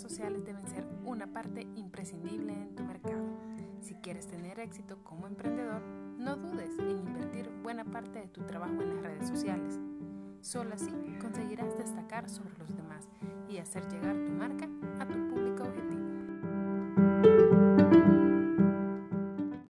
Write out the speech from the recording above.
Sociales deben ser una parte imprescindible en tu mercado. Si quieres tener éxito como emprendedor, no dudes en invertir buena parte de tu trabajo en las redes sociales. Solo así conseguirás destacar sobre los demás y hacer llegar